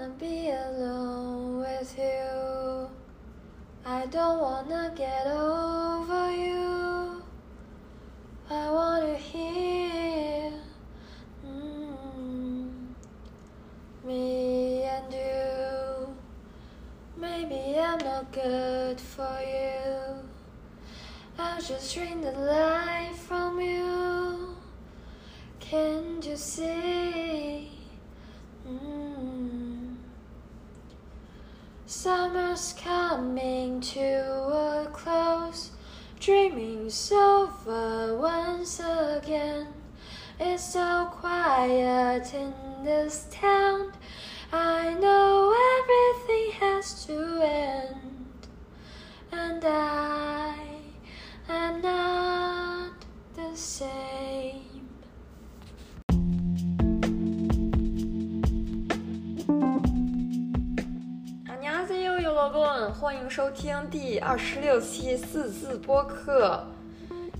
wanna be alone with you. I don't wanna get over you. I wanna hear mm, me and you. Maybe I'm not good for you. I'll just drain the life from you. Can't you see? Mm. Summer's coming to a close. Dreaming's over once again. It's so quiet in this town. I know everything has to end. 论欢迎收听第二十六期四字播客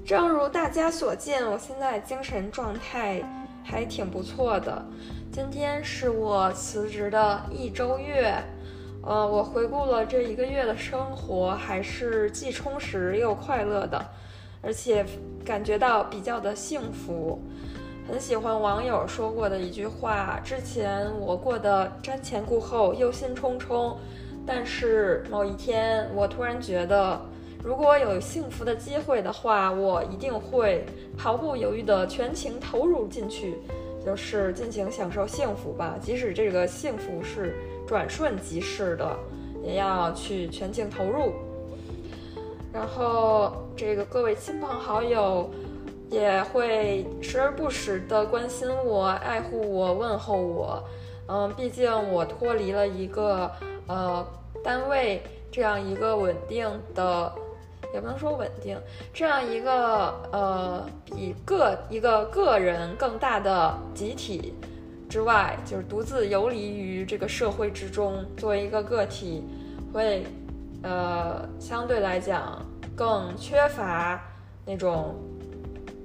正如大家所见我现在精神状态还挺不错的。今天是我辞职的一周月呃我回顾了这一个月的生活还是既充实又快乐的。而且感觉到比较的幸福。很喜欢网友说过的一句话之前我过得瞻前顾后忧心忡忡。但是某一天，我突然觉得，如果有幸福的机会的话，我一定会毫不犹豫地全情投入进去，就是尽情享受幸福吧。即使这个幸福是转瞬即逝的，也要去全情投入。然后，这个各位亲朋好友。也会时而不时地关心我、爱护我、问候我。嗯，毕竟我脱离了一个呃单位这样一个稳定的，也不能说稳定，这样一个呃比个一个个人更大的集体之外，就是独自游离于这个社会之中，作为一个个体，会呃相对来讲更缺乏那种。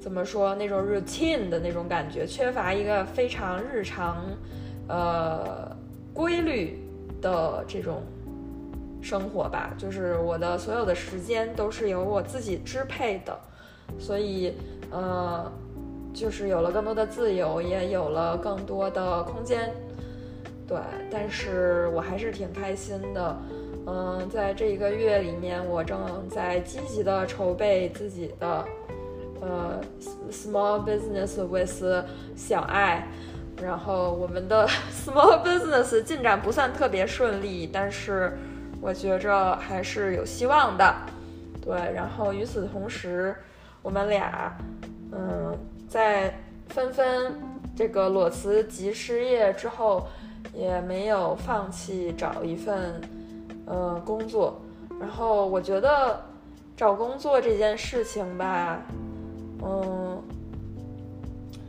怎么说那种 routine 的那种感觉，缺乏一个非常日常，呃，规律的这种生活吧。就是我的所有的时间都是由我自己支配的，所以，呃，就是有了更多的自由，也有了更多的空间。对，但是我还是挺开心的。嗯，在这一个月里面，我正在积极的筹备自己的。呃，small business with 小爱，然后我们的 small business 进展不算特别顺利，但是我觉着还是有希望的。对，然后与此同时，我们俩，嗯，在纷纷这个裸辞及失业之后，也没有放弃找一份呃工作。然后我觉得找工作这件事情吧。嗯，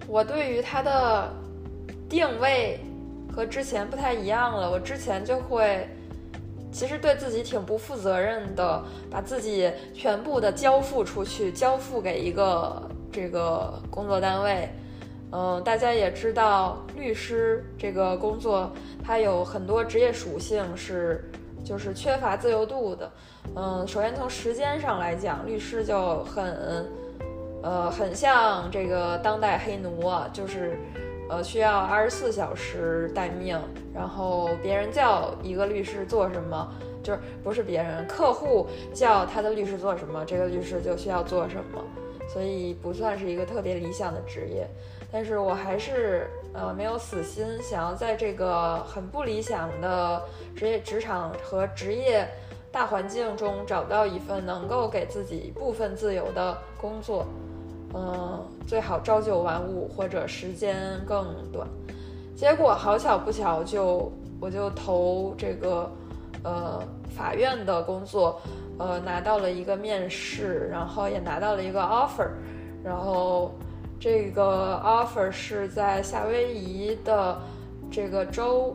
我对于它的定位和之前不太一样了。我之前就会，其实对自己挺不负责任的，把自己全部的交付出去，交付给一个这个工作单位。嗯，大家也知道，律师这个工作它有很多职业属性是就是缺乏自由度的。嗯，首先从时间上来讲，律师就很。呃，很像这个当代黑奴啊，就是，呃，需要二十四小时待命，然后别人叫一个律师做什么，就是不是别人，客户叫他的律师做什么，这个律师就需要做什么，所以不算是一个特别理想的职业。但是我还是呃没有死心，想要在这个很不理想的职业职场和职业大环境中找到一份能够给自己部分自由的工作。嗯，最好朝九晚五或者时间更短。结果好巧不巧，就我就投这个呃法院的工作，呃拿到了一个面试，然后也拿到了一个 offer，然后这个 offer 是在夏威夷的这个州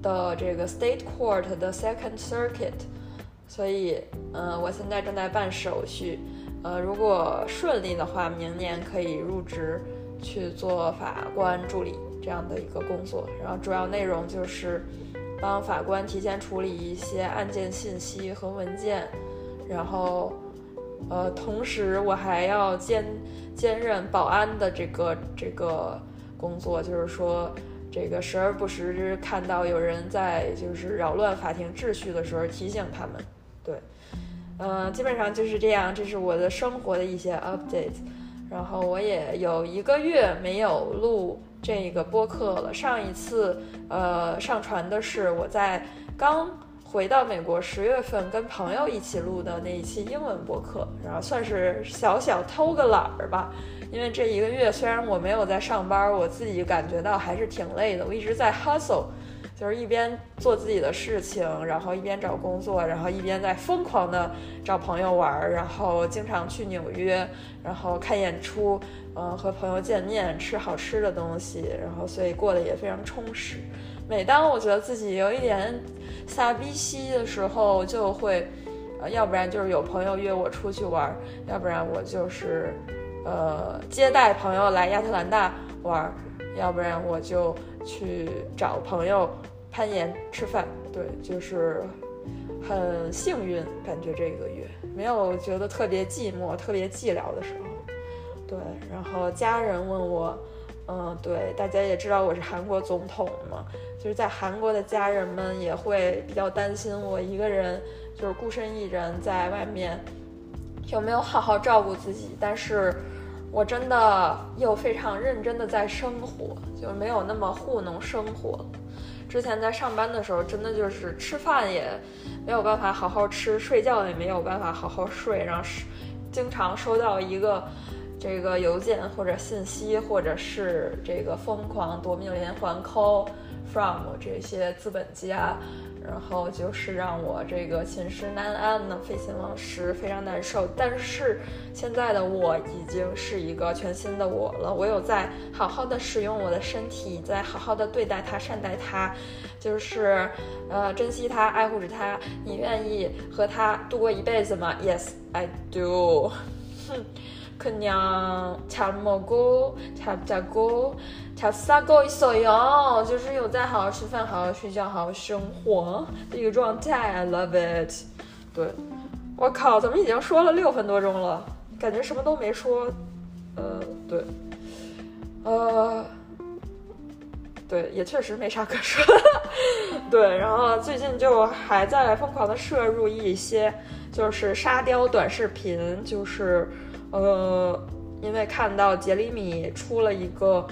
的这个 state court 的 second circuit，所以嗯，我现在正在办手续。呃，如果顺利的话，明年可以入职去做法官助理这样的一个工作。然后主要内容就是，帮法官提前处理一些案件信息和文件，然后，呃，同时我还要兼兼任保安的这个这个工作，就是说，这个时而不时看到有人在就是扰乱法庭秩序的时候提醒他们，对，嗯，基本上就是这样，这是我的生活的一些 update。然后我也有一个月没有录这个播客了。上一次，呃，上传的是我在刚回到美国十月份跟朋友一起录的那一期英文播客，然后算是小小偷个懒儿吧。因为这一个月虽然我没有在上班，我自己感觉到还是挺累的。我一直在 hustle。就是一边做自己的事情，然后一边找工作，然后一边在疯狂的找朋友玩儿，然后经常去纽约，然后看演出，嗯，和朋友见面，吃好吃的东西，然后所以过得也非常充实。每当我觉得自己有一点傻逼兮的时候，就会，呃，要不然就是有朋友约我出去玩，要不然我就是，呃，接待朋友来亚特兰大玩，要不然我就。去找朋友攀岩吃饭，对，就是很幸运，感觉这个月没有觉得特别寂寞、特别寂寥的时候。对，然后家人问我，嗯，对，大家也知道我是韩国总统嘛，就是在韩国的家人们也会比较担心我一个人，就是孤身一人在外面有没有好好照顾自己，但是。我真的又非常认真的在生活，就没有那么糊弄生活。之前在上班的时候，真的就是吃饭也没有办法好好吃，睡觉也没有办法好好睡，然后是经常收到一个这个邮件或者信息，或者是这个疯狂夺命连环 call from 这些资本家。然后就是让我这个寝食难安呢，废寝忘食，非常难受。但是现在的我已经是一个全新的我了，我有在好好的使用我的身体，在好好的对待它、善待它，就是呃珍惜它、爱护着它。你愿意和它度过一辈子吗？Yes, I do. 그냥잘먹고잘자고 잘싸고있어 요， 就是有在好好吃饭、好好睡觉、好好生活的一个状态。I love it。对，我靠，怎么已经说了六分多钟了？感觉什么都没说。呃，对，呃，对，也确实没啥可说。对，然后最近就还在疯狂的摄入一些，就是沙雕短视频，就是。呃，因为看到杰里米出了一个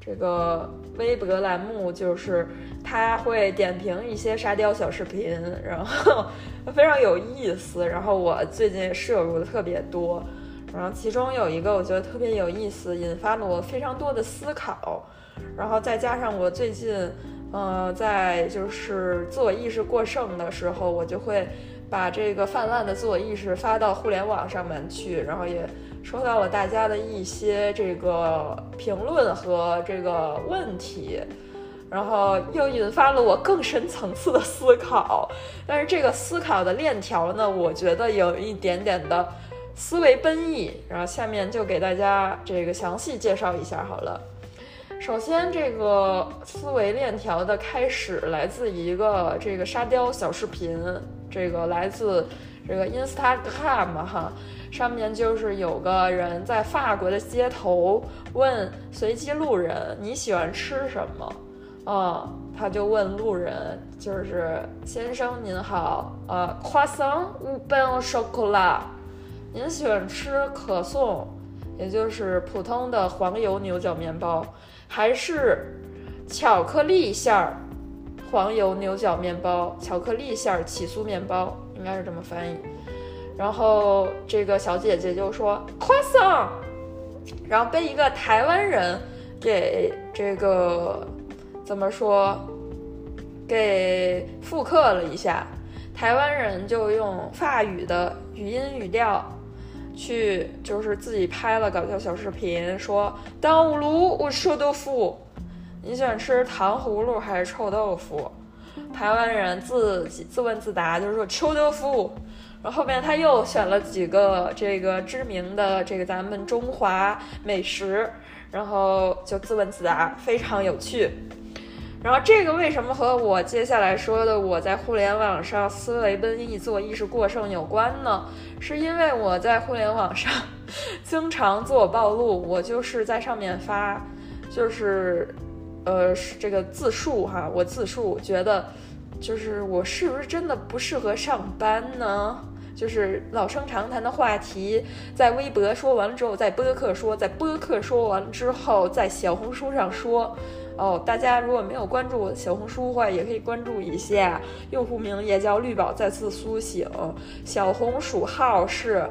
这个微博栏目，就是他会点评一些沙雕小视频，然后 非常有意思。然后我最近摄入的特别多，然后其中有一个我觉得特别有意思，引发了我非常多的思考。然后再加上我最近，呃，在就是自我意识过剩的时候，我就会。把这个泛滥的自我意识发到互联网上面去，然后也收到了大家的一些这个评论和这个问题，然后又引发了我更深层次的思考。但是这个思考的链条呢，我觉得有一点点的思维奔逸。然后下面就给大家这个详细介绍一下好了。首先，这个思维链条的开始来自一个这个沙雕小视频。这个来自这个 Instagram 哈，上面就是有个人在法国的街头问随机路人你喜欢吃什么啊？他就问路人，就是先生您好，呃，croissant ou pain au chocolat？您喜欢吃可颂，也就是普通的黄油牛角面包，还是巧克力馅儿？黄油牛角面包、巧克力馅儿起酥面包，应该是这么翻译。然后这个小姐姐就说 croissant，然后被一个台湾人给这个怎么说，给复刻了一下。台湾人就用法语的语音语调去，就是自己拍了搞笑小视频，说当五炉我臭豆腐。你喜欢吃糖葫芦还是臭豆腐？台湾人自己自问自答，就是说臭豆腐。然后后面他又选了几个这个知名的这个咱们中华美食，然后就自问自答，非常有趣。然后这个为什么和我接下来说的我在互联网上思维奔逸、做意识过剩有关呢？是因为我在互联网上 经常自我暴露，我就是在上面发，就是呃这个自述哈，我自述觉得就是我是不是真的不适合上班呢？就是老生常谈的话题，在微博说完了之后，在播客说，在播客说完之后，在小红书上说。哦，大家如果没有关注我的小红书的话，也可以关注一下，用户名也叫绿宝再次苏醒，小红薯号是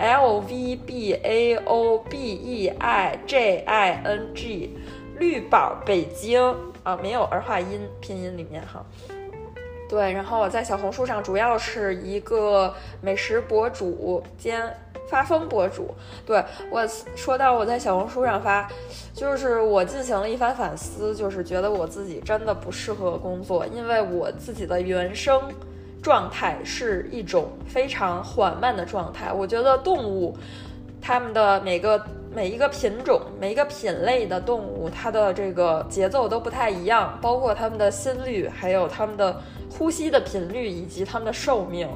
L V B A O B E I J I N G，绿宝北京啊，没有儿化音，拼音里面哈。对，然后我在小红书上主要是一个美食博主兼发疯博主。对我说到我在小红书上发，就是我进行了一番反思，就是觉得我自己真的不适合工作，因为我自己的原生状态是一种非常缓慢的状态。我觉得动物，它们的每个每一个品种、每一个品类的动物，它的这个节奏都不太一样，包括它们的心率，还有它们的。呼吸的频率以及它们的寿命，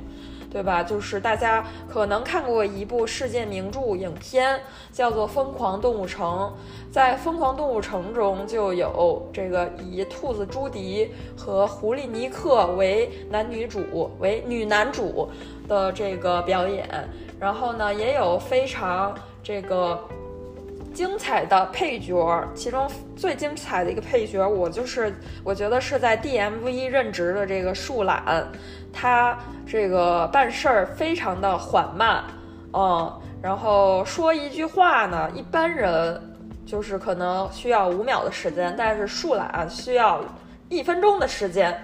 对吧？就是大家可能看过一部世界名著影片，叫做《疯狂动物城》。在《疯狂动物城》中，就有这个以兔子朱迪和狐狸尼克为男女主、为女男主的这个表演。然后呢，也有非常这个。精彩的配角，其中最精彩的一个配角，我就是我觉得是在 DMV 任职的这个树懒，他这个办事儿非常的缓慢，嗯，然后说一句话呢，一般人就是可能需要五秒的时间，但是树懒需要一分钟的时间。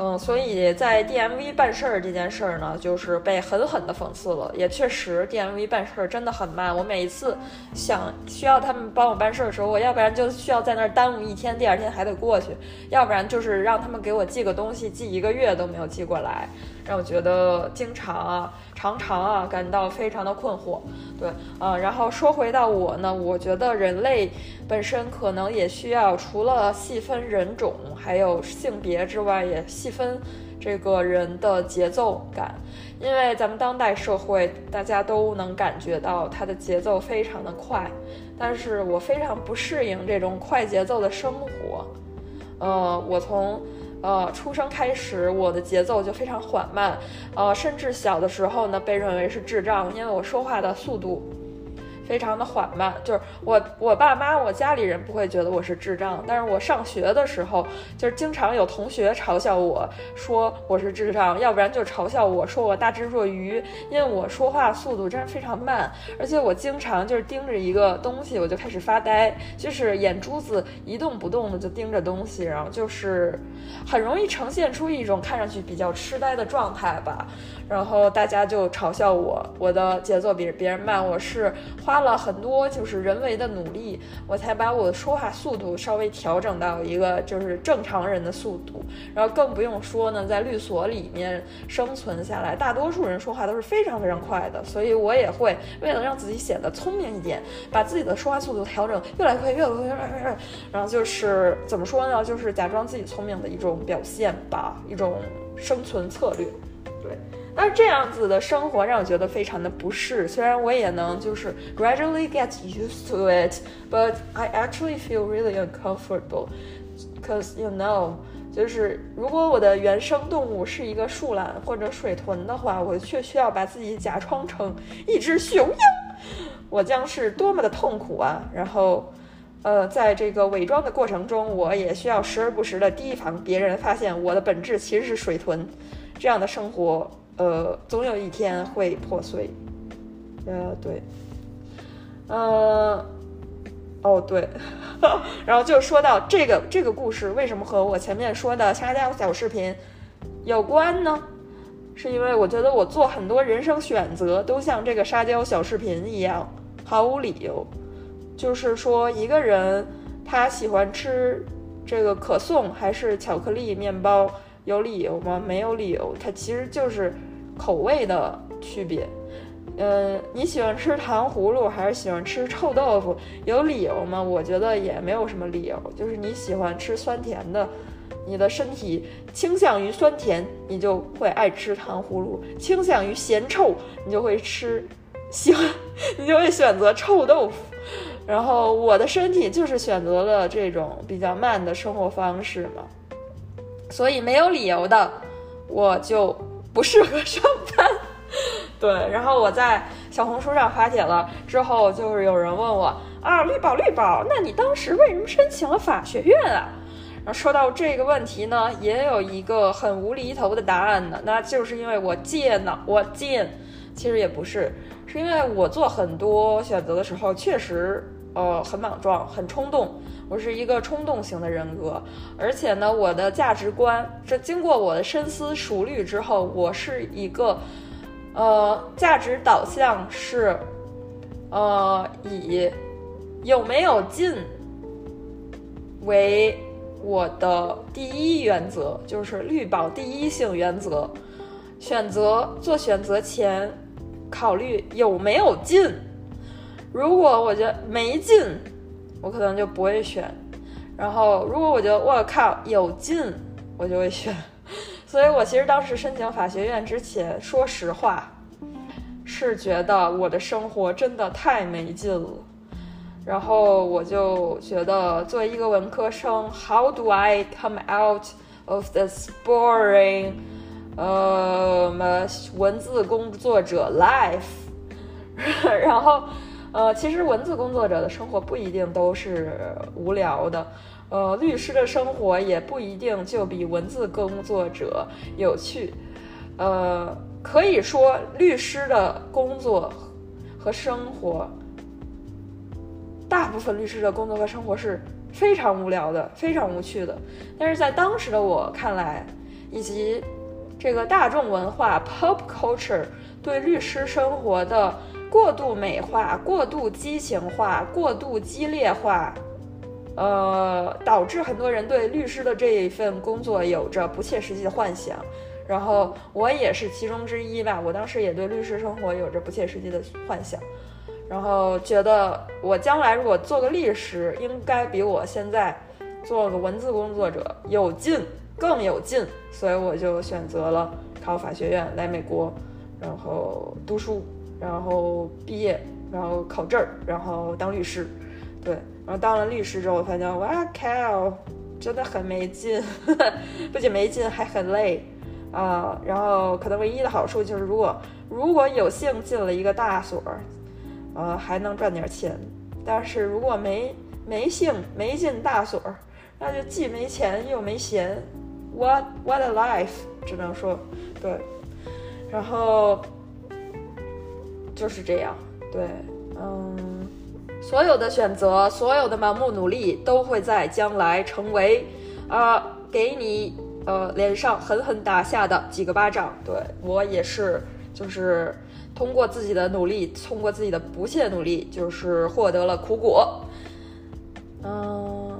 嗯，所以在 DMV 办事儿这件事儿呢，就是被狠狠的讽刺了。也确实，DMV 办事儿真的很慢。我每一次想需要他们帮我办事儿的时候，我要不然就需要在那儿耽误一天，第二天还得过去；要不然就是让他们给我寄个东西，寄一个月都没有寄过来，让我觉得经常啊。常常啊感到非常的困惑，对，啊，然后说回到我呢，我觉得人类本身可能也需要除了细分人种还有性别之外，也细分这个人的节奏感，因为咱们当代社会大家都能感觉到它的节奏非常的快，但是我非常不适应这种快节奏的生活，呃，我从。呃，出生开始，我的节奏就非常缓慢，呃，甚至小的时候呢，被认为是智障，因为我说话的速度。非常的缓慢，就是我我爸妈我家里人不会觉得我是智障，但是我上学的时候，就是经常有同学嘲笑我说我是智障，要不然就嘲笑我说我大智若愚，因为我说话速度真是非常慢，而且我经常就是盯着一个东西我就开始发呆，就是眼珠子一动不动的就盯着东西，然后就是很容易呈现出一种看上去比较痴呆的状态吧。然后大家就嘲笑我，我的节奏比别人慢。我是花了很多就是人为的努力，我才把我的说话速度稍微调整到一个就是正常人的速度。然后更不用说呢，在律所里面生存下来，大多数人说话都是非常非常快的。所以我也会为了让自己显得聪明一点，把自己的说话速度调整越来越快，越来越快，越来越快。然后就是怎么说呢？就是假装自己聪明的一种表现吧，一种生存策略。对。但是这样子的生活让我觉得非常的不适。虽然我也能就是 gradually get used to it，but I actually feel really uncomfortable. Cause you know，就是如果我的原生动物是一个树懒或者水豚的话，我却需要把自己假装成一只雄鹰，我将是多么的痛苦啊！然后，呃，在这个伪装的过程中，我也需要时而不时的提防别人发现我的本质其实是水豚。这样的生活。呃，总有一天会破碎。呃，对，呃，哦，对，然后就说到这个这个故事为什么和我前面说的沙雕小视频有关呢？是因为我觉得我做很多人生选择都像这个沙雕小视频一样毫无理由。就是说，一个人他喜欢吃这个可颂还是巧克力面包，有理由吗？没有理由，他其实就是。口味的区别，嗯，你喜欢吃糖葫芦还是喜欢吃臭豆腐？有理由吗？我觉得也没有什么理由，就是你喜欢吃酸甜的，你的身体倾向于酸甜，你就会爱吃糖葫芦；倾向于咸臭，你就会吃喜欢，你就会选择臭豆腐。然后我的身体就是选择了这种比较慢的生活方式嘛，所以没有理由的，我就不适合上班。对，然后我在小红书上发帖了之后，就是有人问我啊，绿宝绿宝，那你当时为什么申请了法学院啊？然后说到这个问题呢，也有一个很无厘头的答案呢，那就是因为我贱呢，我贱，其实也不是，是因为我做很多选择的时候确实呃很莽撞，很冲动，我是一个冲动型的人格，而且呢，我的价值观，这经过我的深思熟虑之后，我是一个。呃，价值导向是，呃，以有没有进为我的第一原则，就是绿宝第一性原则。选择做选择前，考虑有没有进。如果我觉得没劲，我可能就不会选。然后，如果我觉得我靠有劲，我就会选。所以我其实当时申请法学院之前，说实话，是觉得我的生活真的太没劲了。然后我就觉得，作为一个文科生，How do I come out of this boring，呃，文字工作者 life？然后，呃，其实文字工作者的生活不一定都是无聊的。呃，律师的生活也不一定就比文字工作者有趣。呃，可以说律师的工作和生活，大部分律师的工作和生活是非常无聊的，非常无趣的。但是在当时的我看来，以及这个大众文化 （pop culture） 对律师生活的过度美化、过度激情化、过度激烈化。呃，导致很多人对律师的这一份工作有着不切实际的幻想，然后我也是其中之一吧。我当时也对律师生活有着不切实际的幻想，然后觉得我将来如果做个律师，应该比我现在做个文字工作者有劲，更有劲。所以我就选择了考法学院来美国，然后读书，然后毕业，然后考证儿，然后当律师，对。然后当了律师之后，发现哇靠，真的很没劲，不仅没劲，还很累啊。然后可能唯一的好处就是，如果如果有幸进了一个大所，呃，还能赚点钱。但是如果没没幸没进大所，那就既没钱又没闲。What what a life，只能说对。然后就是这样，对，嗯。所有的选择，所有的盲目努力，都会在将来成为，呃，给你呃脸上狠狠打下的几个巴掌。对我也是，就是通过自己的努力，通过自己的不懈努力，就是获得了苦果。嗯，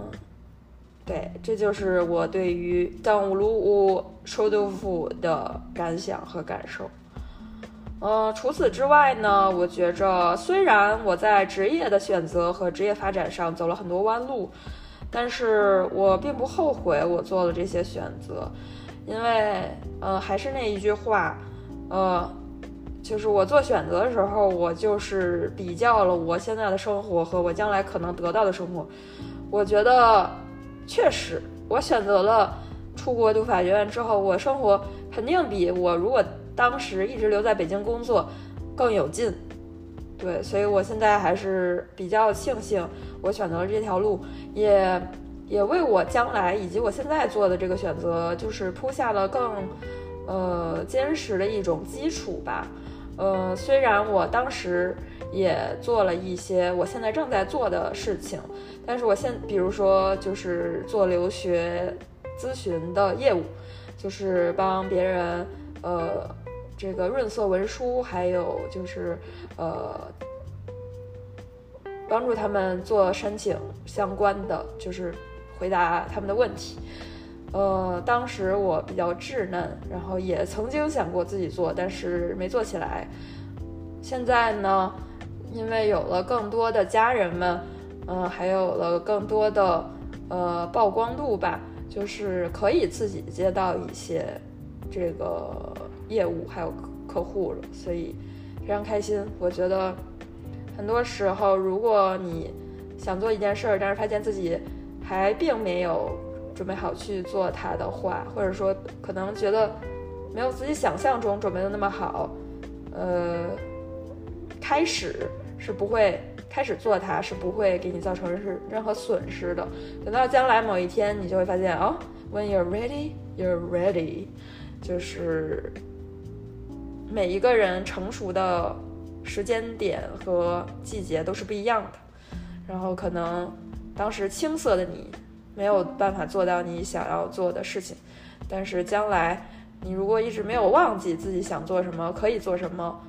对，这就是我对于当乌鲁乌臭豆腐的感想和感受。呃，除此之外呢，我觉着虽然我在职业的选择和职业发展上走了很多弯路，但是我并不后悔我做了这些选择，因为呃，还是那一句话，呃，就是我做选择的时候，我就是比较了我现在的生活和我将来可能得到的生活，我觉得确实，我选择了出国读法学院之后，我生活肯定比我如果。当时一直留在北京工作更有劲，对，所以我现在还是比较庆幸我选择了这条路，也也为我将来以及我现在做的这个选择，就是铺下了更呃坚实的一种基础吧。呃，虽然我当时也做了一些我现在正在做的事情，但是我现比如说就是做留学咨询的业务，就是帮别人呃。这个润色文书，还有就是，呃，帮助他们做申请相关的，就是回答他们的问题。呃，当时我比较稚嫩，然后也曾经想过自己做，但是没做起来。现在呢，因为有了更多的家人们，嗯，还有了更多的呃曝光度吧，就是可以自己接到一些这个业务还有客户了，所以非常开心。我觉得很多时候，如果你想做一件事儿，但是发现自己还并没有准备好去做它的话，或者说可能觉得没有自己想象中准备的那么好，呃，开始是不会开始做它是不会给你造成是任何损失的。等到将来某一天，你就会发现哦，When you're ready, you're ready，就是每一个人成熟的时间点和季节都是不一样的。然后可能当时青涩的你没有办法做到你想要做的事情，但是将来你如果一直没有忘记自己想做什么、可以做什么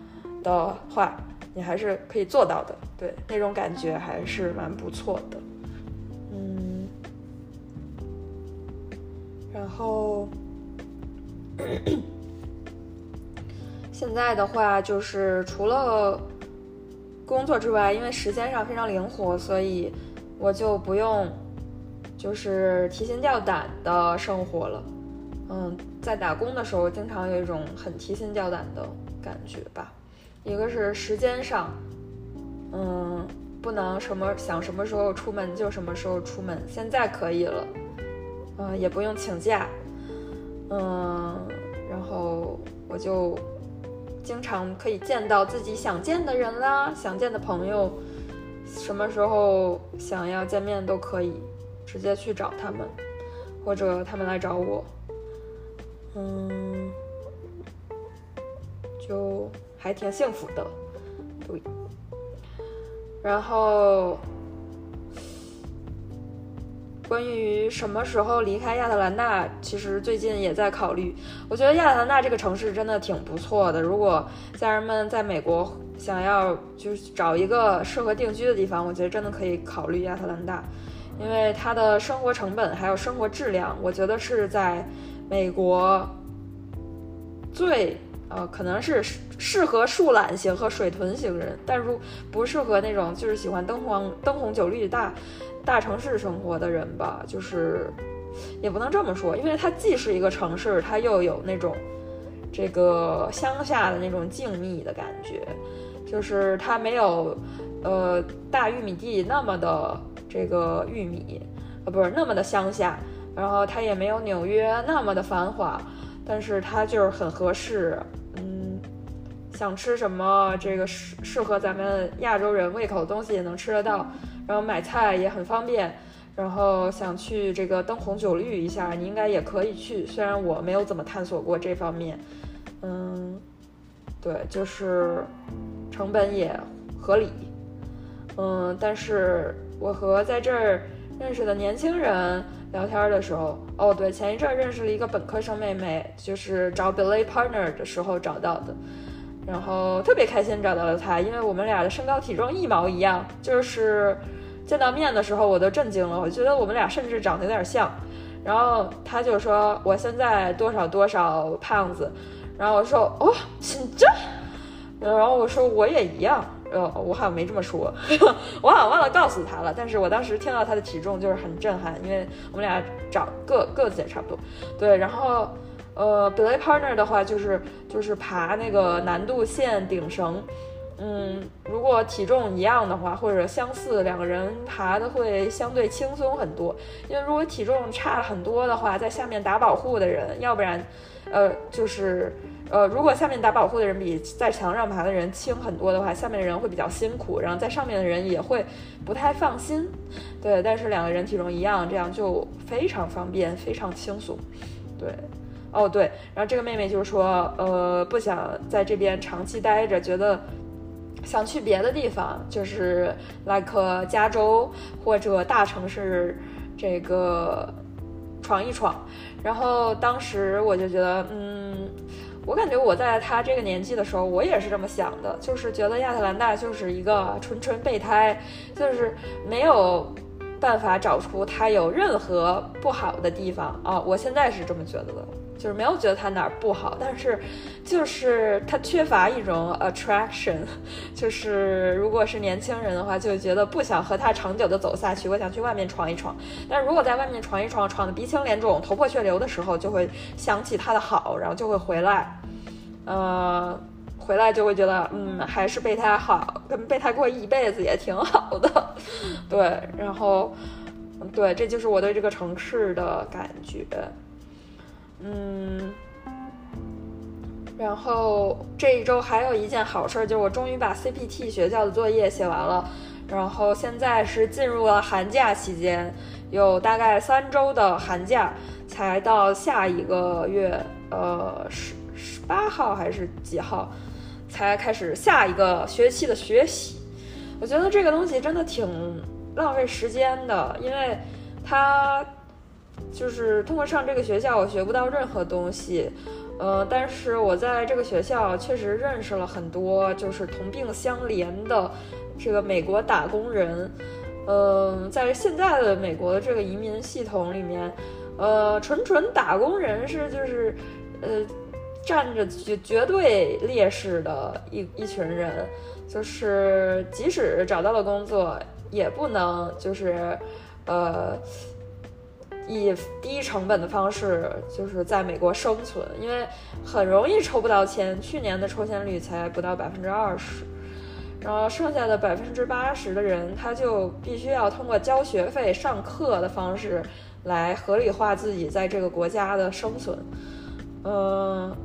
的话，你还是可以做到的。对，那种感觉还是蛮不错的。嗯，然后现在的话就是除了。工作之外，因为时间上非常灵活，所以我就不用就是提心吊胆的生活了。嗯，在打工的时候，经常有一种很提心吊胆的感觉吧。一个是时间上，嗯，不能什么想什么时候出门就什么时候出门，现在可以了，嗯，也不用请假，嗯，然后我就。经常可以见到自己想见的人啦，想见的朋友，什么时候想要见面都可以，直接去找他们，或者他们来找我，嗯，就还挺幸福的，对，然后。关于什么时候离开亚特兰大，其实最近也在考虑。我觉得亚特兰大这个城市真的挺不错的。如果家人们在美国想要就是找一个适合定居的地方，我觉得真的可以考虑亚特兰大，因为它的生活成本还有生活质量，我觉得是在美国最呃可能是适合树懒型和水豚型人，但如不适合那种就是喜欢灯黄灯红酒绿大。大城市生活的人吧，就是也不能这么说，因为它既是一个城市，它又有那种这个乡下的那种静谧的感觉，就是它没有呃大玉米地那么的这个玉米，呃不是那么的乡下，然后它也没有纽约那么的繁华，但是它就是很合适，想吃什么这个适适合咱们亚洲人胃口的东西也能吃得到。然后买菜也很方便，然后想去这个灯红酒绿一下，你应该也可以去。虽然我没有怎么探索过这方面，嗯，对，就是成本也合理，嗯，但是我和在这儿认识的年轻人聊天的时候，哦，对，前一阵认识了一个本科生妹妹，就是找 belay partner 的时候找到的。然后特别开心找到了他，因为我们俩的身高体重一毛一样，就是见到面的时候我都震惊了，我觉得我们俩甚至长得有点像。然后他就说我现在多少多少胖子，然后我说哦，这，然后我说我也一样，呃，我好像没这么说，我好像忘了告诉他了。但是我当时听到他的体重就是很震撼，因为我们俩长个个子也差不多，对，然后。呃，belay partner 的话就是就是爬那个难度线顶绳，嗯，如果体重一样的话或者相似，两个人爬的会相对轻松很多。因为如果体重差很多的话，在下面打保护的人，要不然，呃，就是呃，如果下面打保护的人比在墙上爬的人轻很多的话，下面的人会比较辛苦，然后在上面的人也会不太放心。对，但是两个人体重一样，这样就非常方便，非常轻松。对。哦对，然后这个妹妹就说，呃，不想在这边长期待着，觉得想去别的地方，就是 like 加州或者大城市这个闯一闯。然后当时我就觉得，嗯，我感觉我在她这个年纪的时候，我也是这么想的，就是觉得亚特兰大就是一个纯纯备胎，就是没有办法找出它有任何不好的地方啊！我现在是这么觉得的，就是没有觉得他哪儿不好，但是就是他缺乏一种 attraction，就是如果是年轻人的话，就觉得不想和他长久的走下去，我想去外面闯一闯。但如果在外面闯一闯，闯的鼻青脸肿、头破血流的时候，就会想起他的好，然后就会回来，呃。回来就会觉得，嗯，还是备胎好，跟备胎过一辈子也挺好的，对，然后，对，这就是我对这个城市的感觉，嗯，然后这一周还有一件好事，就是我终于把 CPT 学校的作业写完了，然后现在是进入了寒假期间，有大概三周的寒假，才到下一个月，呃，十十八号还是几号？才开始下一个学期的学习，我觉得这个东西真的挺浪费时间的，因为它就是通过上这个学校，我学不到任何东西。呃，但是我在这个学校确实认识了很多就是同病相怜的这个美国打工人。嗯，在现在的美国的这个移民系统里面，呃，纯纯打工人是就是呃。占着绝绝对劣势的一一群人，就是即使找到了工作，也不能就是，呃，以低成本的方式就是在美国生存，因为很容易抽不到签。去年的抽签率才不到百分之二十，然后剩下的百分之八十的人，他就必须要通过交学费、上课的方式来合理化自己在这个国家的生存，嗯。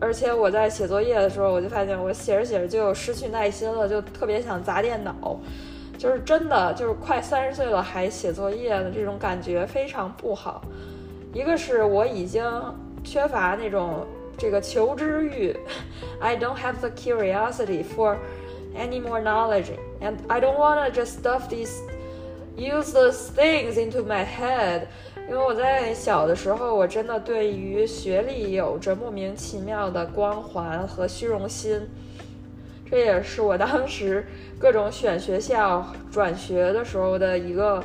而且我在写作业的时候，我就发现我写着写着就失去耐心了，就特别想砸电脑，就是真的就是快三十岁了还写作业的这种感觉非常不好。一个是我已经缺乏那种这个求知欲，I don't have the curiosity for any more knowledge, and I don't wanna just stuff these useless things into my head. 因为我在小的时候，我真的对于学历有着莫名其妙的光环和虚荣心，这也是我当时各种选学校、转学的时候的一个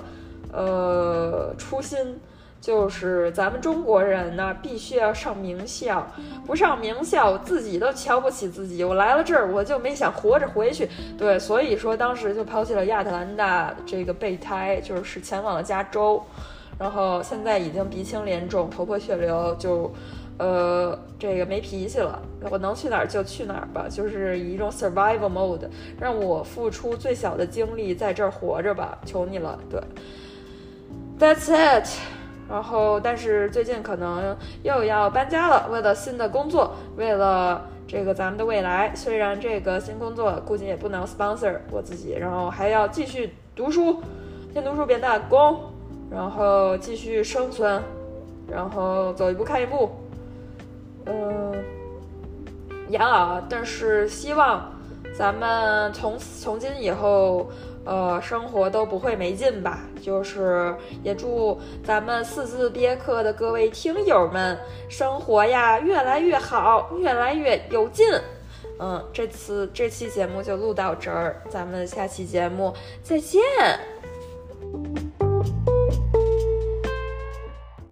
呃初心，就是咱们中国人呢必须要上名校，不上名校自己都瞧不起自己。我来了这儿，我就没想活着回去，对，所以说当时就抛弃了亚特兰大这个备胎，就是前往了加州。然后现在已经鼻青脸肿、头破血流，就，呃，这个没脾气了。我能去哪儿就去哪儿吧，就是以一种 survival mode，让我付出最小的精力在这儿活着吧，求你了。对，That's it。然后，但是最近可能又要搬家了，为了新的工作，为了这个咱们的未来。虽然这个新工作估计也不能 sponsor 我自己，然后还要继续读书，边读书边打工。然后继续生存，然后走一步看一步，嗯，养老。但是希望咱们从从今以后，呃，生活都不会没劲吧。就是也祝咱们四字憋课的各位听友们，生活呀越来越好，越来越有劲。嗯，这次这期节目就录到这儿，咱们下期节目再见。